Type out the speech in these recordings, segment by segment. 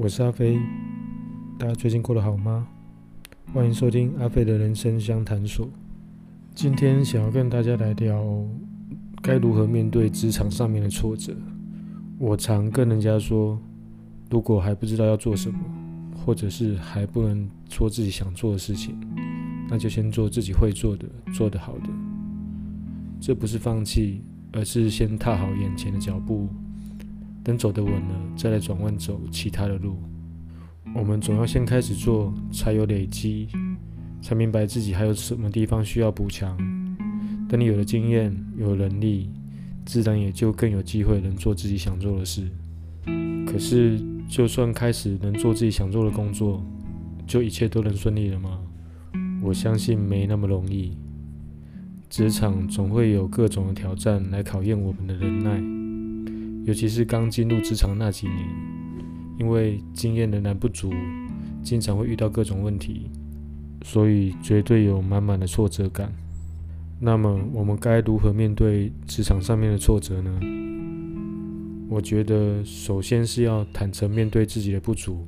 我是阿飞，大家最近过得好吗？欢迎收听阿飞的人生相谈所。今天想要跟大家来聊，该如何面对职场上面的挫折。我常跟人家说，如果还不知道要做什么，或者是还不能做自己想做的事情，那就先做自己会做的、做得好的。这不是放弃，而是先踏好眼前的脚步。等走得稳了，再来转弯走其他的路。我们总要先开始做，才有累积，才明白自己还有什么地方需要补强。等你有了经验，有能力，自然也就更有机会能做自己想做的事。可是，就算开始能做自己想做的工作，就一切都能顺利了吗？我相信没那么容易。职场总会有各种的挑战来考验我们的忍耐。尤其是刚进入职场那几年，因为经验仍然不足，经常会遇到各种问题，所以绝对有满满的挫折感。那么，我们该如何面对职场上面的挫折呢？我觉得，首先是要坦诚面对自己的不足，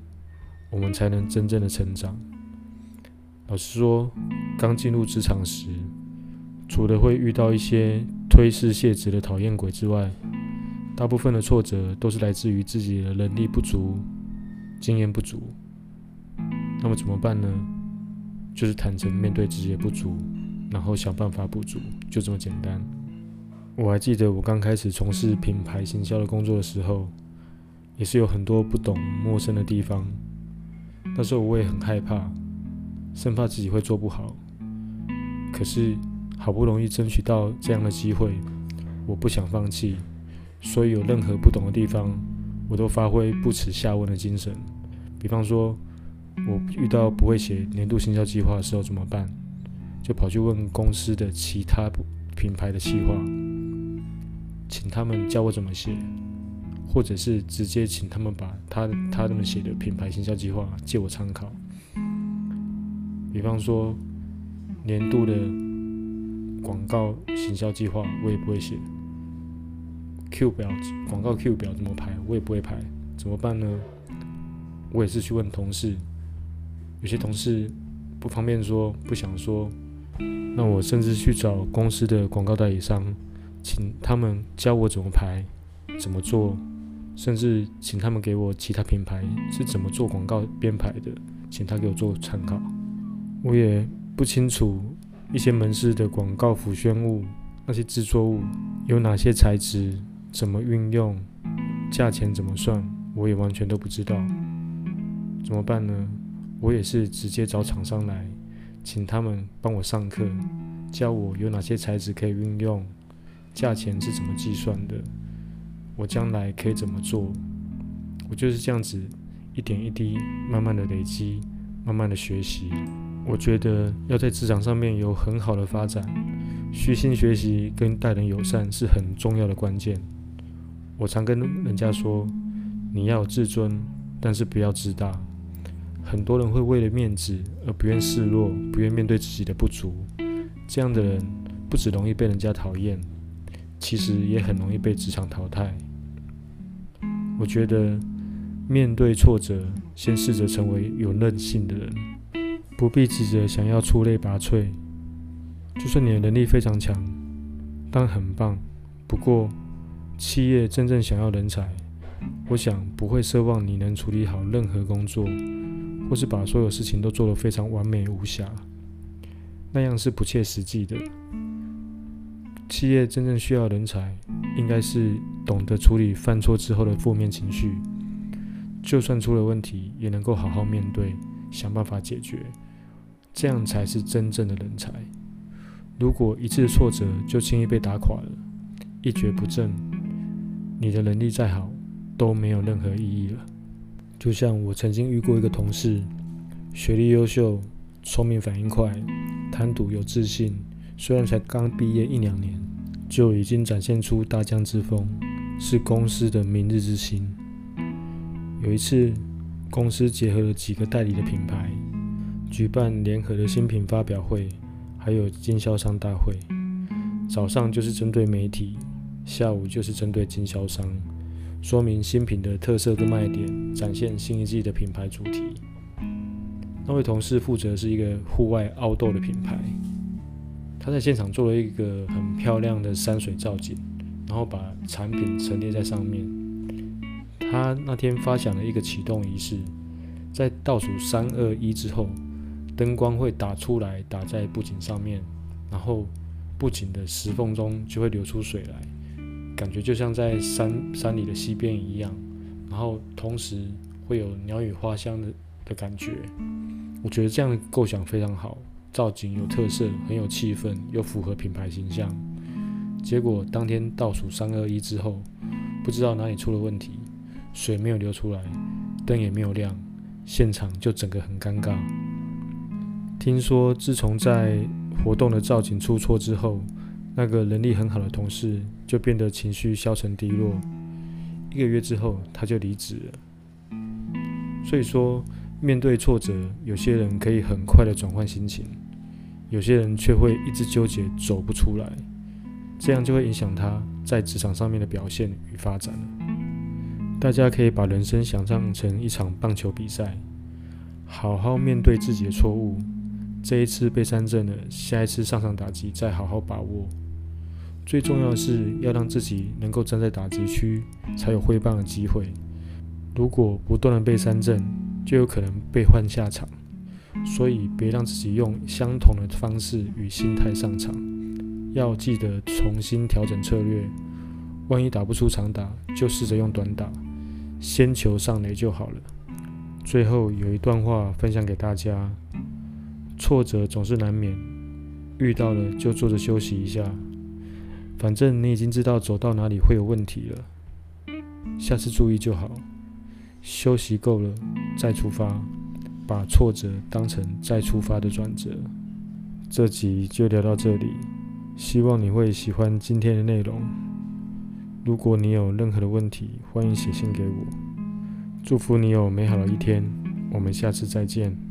我们才能真正的成长。老实说，刚进入职场时，除了会遇到一些推事卸职的讨厌鬼之外，大部分的挫折都是来自于自己的能力不足、经验不足。那么怎么办呢？就是坦诚面对自己的不足，然后想办法补足，就这么简单。我还记得我刚开始从事品牌行销的工作的时候，也是有很多不懂、陌生的地方。那时候我也很害怕，生怕自己会做不好。可是好不容易争取到这样的机会，我不想放弃。所以有任何不懂的地方，我都发挥不耻下问的精神。比方说，我遇到不会写年度行销计划的时候怎么办？就跑去问公司的其他品牌的计划，请他们教我怎么写，或者是直接请他们把他他们写的品牌行销计划借我参考。比方说，年度的广告行销计划，我也不会写。Q 表广告 Q 表怎么排？我也不会排，怎么办呢？我也是去问同事，有些同事不方便说，不想说，那我甚至去找公司的广告代理商，请他们教我怎么排，怎么做，甚至请他们给我其他品牌是怎么做广告编排的，请他给我做参考。我也不清楚一些门市的广告辅宣物那些制作物有哪些材质。怎么运用？价钱怎么算？我也完全都不知道。怎么办呢？我也是直接找厂商来，请他们帮我上课，教我有哪些材质可以运用，价钱是怎么计算的，我将来可以怎么做？我就是这样子，一点一滴，慢慢的累积，慢慢的学习。我觉得要在职场上面有很好的发展，虚心学习跟待人友善是很重要的关键。我常跟人家说，你要有自尊，但是不要自大。很多人会为了面子而不愿示弱，不愿面对自己的不足。这样的人不只容易被人家讨厌，其实也很容易被职场淘汰。我觉得，面对挫折，先试着成为有韧性的人，不必急着想要出类拔萃。就算你的能力非常强，当然很棒。不过，企业真正想要人才，我想不会奢望你能处理好任何工作，或是把所有事情都做得非常完美无瑕，那样是不切实际的。企业真正需要人才，应该是懂得处理犯错之后的负面情绪，就算出了问题，也能够好好面对，想办法解决，这样才是真正的人才。如果一次挫折就轻易被打垮了，一蹶不振。你的能力再好，都没有任何意义了。就像我曾经遇过一个同事，学历优秀，聪明反应快，谈吐有自信，虽然才刚毕业一两年，就已经展现出大将之风，是公司的明日之星。有一次，公司结合了几个代理的品牌，举办联合的新品发表会，还有经销商大会。早上就是针对媒体。下午就是针对经销商，说明新品的特色跟卖点，展现新一季的品牌主题。那位同事负责是一个户外凹豆的品牌，他在现场做了一个很漂亮的山水造景，然后把产品陈列在上面。他那天发响了一个启动仪式，在倒数三二一之后，灯光会打出来，打在布景上面，然后布景的石缝中就会流出水来，感觉就像在山山里的溪边一样。然后同时会有鸟语花香的的感觉。我觉得这样的构想非常好，造景有特色，很有气氛，又符合品牌形象。结果当天倒数三二一之后，不知道哪里出了问题，水没有流出来，灯也没有亮，现场就整个很尴尬。听说自从在活动的造景出错之后，那个能力很好的同事就变得情绪消沉低落，一个月之后他就离职了。所以说。面对挫折，有些人可以很快的转换心情，有些人却会一直纠结走不出来，这样就会影响他在职场上面的表现与发展大家可以把人生想象成一场棒球比赛，好好面对自己的错误，这一次被三振了，下一次上场打击再好好把握。最重要的是要让自己能够站在打击区，才有挥棒的机会。如果不断的被三振，就有可能被换下场，所以别让自己用相同的方式与心态上场，要记得重新调整策略。万一打不出长打，就试着用短打，先求上垒就好了。最后有一段话分享给大家：挫折总是难免，遇到了就坐着休息一下，反正你已经知道走到哪里会有问题了，下次注意就好。休息够了，再出发，把挫折当成再出发的转折。这集就聊到这里，希望你会喜欢今天的内容。如果你有任何的问题，欢迎写信给我。祝福你有美好的一天，我们下次再见。